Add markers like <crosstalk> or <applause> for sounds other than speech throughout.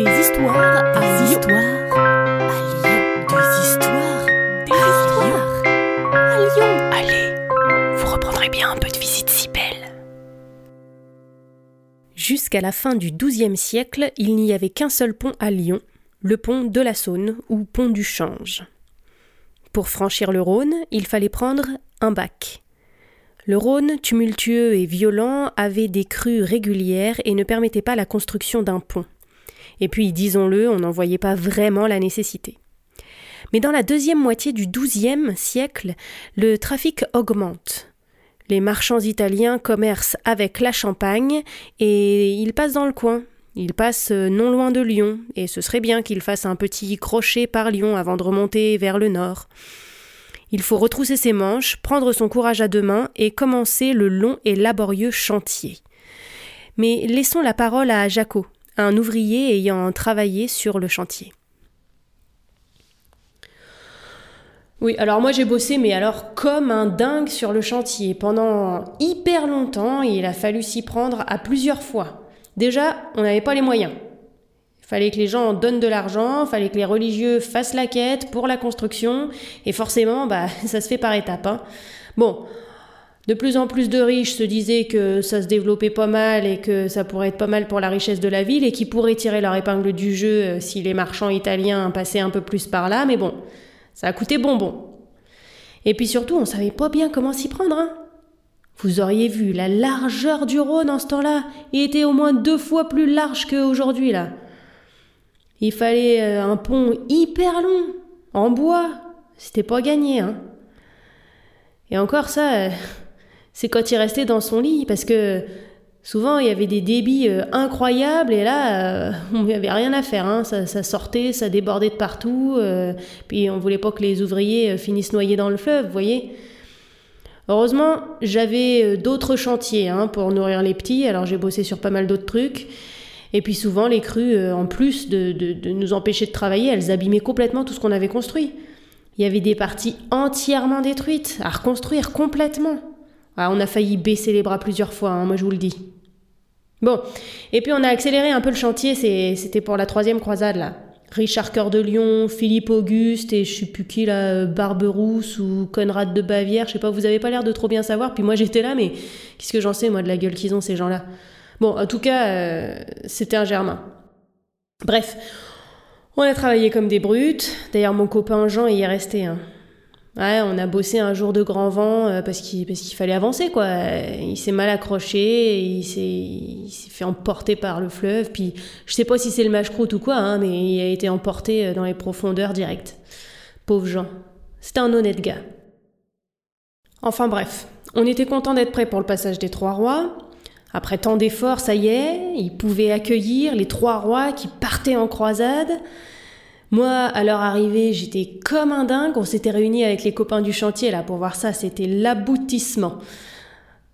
Des histoires à Lyon. À Lyon. Des histoires. Des histoires. À Lyon. Allez, vous reprendrez bien un peu de visite si belle. Jusqu'à la fin du XIIe siècle, il n'y avait qu'un seul pont à Lyon, le pont de la Saône ou pont du Change. Pour franchir le Rhône, il fallait prendre un bac. Le Rhône, tumultueux et violent, avait des crues régulières et ne permettait pas la construction d'un pont. Et puis, disons-le, on n'en voyait pas vraiment la nécessité. Mais dans la deuxième moitié du XIIe siècle, le trafic augmente. Les marchands italiens commercent avec la Champagne et ils passent dans le coin. Ils passent non loin de Lyon, et ce serait bien qu'ils fassent un petit crochet par Lyon avant de remonter vers le nord. Il faut retrousser ses manches, prendre son courage à deux mains et commencer le long et laborieux chantier. Mais laissons la parole à Jaco, un ouvrier ayant travaillé sur le chantier. Oui, alors moi j'ai bossé, mais alors comme un dingue sur le chantier. Pendant hyper longtemps, il a fallu s'y prendre à plusieurs fois. Déjà, on n'avait pas les moyens. Il fallait que les gens donnent de l'argent, il fallait que les religieux fassent la quête pour la construction, et forcément, bah, <laughs> ça se fait par étapes. Hein. Bon, de plus en plus de riches se disaient que ça se développait pas mal et que ça pourrait être pas mal pour la richesse de la ville et qui pourraient tirer leur épingle du jeu euh, si les marchands italiens passaient un peu plus par là, mais bon, ça a coûté bonbon. Et puis surtout, on savait pas bien comment s'y prendre. Hein. Vous auriez vu la largeur du Rhône en ce temps-là. Il était au moins deux fois plus large qu'aujourd'hui, là. Il fallait euh, un pont hyper long, en bois. C'était pas gagné, hein. Et encore ça, euh, c'est quand il restait dans son lit, parce que souvent il y avait des débits euh, incroyables et là, on n'y avait rien à faire. Hein. Ça, sortait, ça débordait de partout. puis on voulait pas que les ouvriers finissent noyés dans le fleuve, vous voyez. Heureusement, j'avais euh, d'autres chantiers hein, pour nourrir les petits, alors j'ai bossé sur pas mal d'autres trucs. Et puis souvent, les crues, euh, en plus de, de, nous empêcher de travailler, elles abîmaient complètement tout ce qu'on avait construit. Il y avait des parties entièrement détruites, à reconstruire complètement. Ah, on a failli baisser les bras plusieurs fois, hein, moi je vous le dis. Bon, et puis on a accéléré un peu le chantier, c'était pour la troisième croisade là. Richard Cœur de Lion, Philippe Auguste et je sais plus qui là, Barberousse ou Conrad de Bavière, je sais pas, vous avez pas l'air de trop bien savoir. Puis moi j'étais là, mais qu'est-ce que j'en sais moi de la gueule qu'ils ont ces gens-là? Bon, en tout cas, euh, c'était un germain. Bref, on a travaillé comme des brutes. D'ailleurs, mon copain Jean y est resté. Hein. On a bossé un jour de grand vent euh, parce qu'il fallait avancer quoi. Il s'est mal accroché, il s'est fait emporter par le fleuve. Puis je sais pas si c'est le match-croûte ou quoi, hein, mais il a été emporté euh, dans les profondeurs directes. Pauvre Jean. C'était un honnête gars. Enfin bref, on était content d'être prêt pour le passage des trois rois. Après tant d'efforts, ça y est, il pouvait accueillir les trois rois qui partaient en croisade. Moi, à leur arrivée, j'étais comme un dingue. On s'était réunis avec les copains du chantier là pour voir ça. C'était l'aboutissement.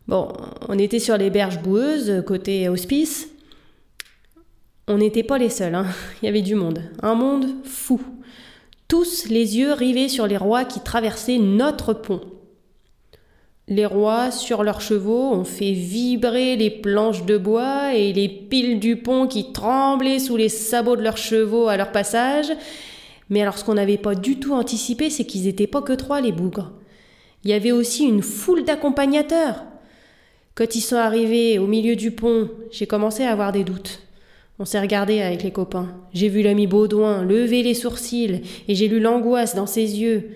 Bon, on était sur les berges boueuses, côté hospice. On n'était pas les seuls, hein. <laughs> il y avait du monde. Un monde fou. Tous les yeux rivés sur les rois qui traversaient notre pont. Les rois, sur leurs chevaux, ont fait vibrer les planches de bois et les piles du pont qui tremblaient sous les sabots de leurs chevaux à leur passage. Mais alors ce qu'on n'avait pas du tout anticipé, c'est qu'ils n'étaient pas que trois, les bougres. Il y avait aussi une foule d'accompagnateurs. Quand ils sont arrivés au milieu du pont, j'ai commencé à avoir des doutes. On s'est regardé avec les copains. J'ai vu l'ami Baudouin lever les sourcils et j'ai lu l'angoisse dans ses yeux.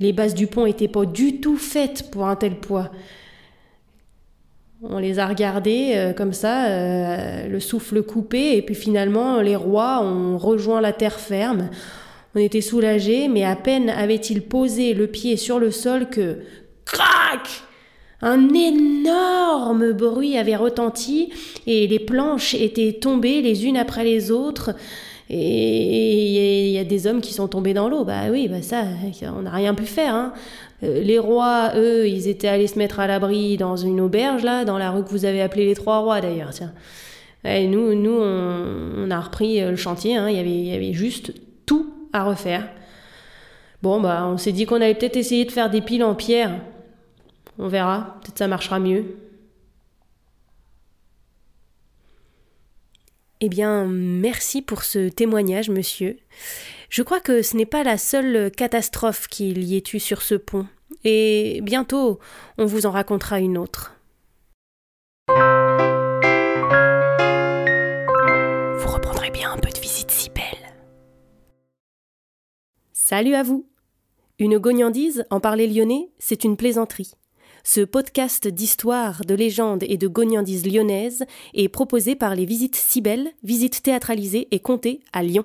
Les bases du pont n'étaient pas du tout faites pour un tel poids. On les a regardés euh, comme ça, euh, le souffle coupé, et puis finalement les rois ont rejoint la terre ferme. On était soulagés, mais à peine avait-il posé le pied sur le sol que crac un énorme bruit avait retenti et les planches étaient tombées les unes après les autres. Et des hommes qui sont tombés dans l'eau. Bah oui, bah ça, on n'a rien pu faire. Hein. Euh, les rois, eux, ils étaient allés se mettre à l'abri dans une auberge, là, dans la rue que vous avez appelée les Trois Rois, d'ailleurs. Tiens. Et nous, nous on, a repris euh, le chantier. Hein. Il, y avait, il y avait juste tout à refaire. Bon, bah, on s'est dit qu'on allait peut-être essayer de faire des piles en pierre. On verra. Peut-être ça marchera mieux. Eh bien, merci pour ce témoignage, monsieur. Je crois que ce n'est pas la seule catastrophe qu'il y ait eu sur ce pont, et bientôt on vous en racontera une autre. Vous reprendrez bien un peu de visite si belle. Salut à vous Une gognandise, en parler lyonnais, c'est une plaisanterie. Ce podcast d'histoire, de légendes et de gognandises lyonnaises est proposé par les Visites Cybelles, visites théâtralisées et comptées à Lyon.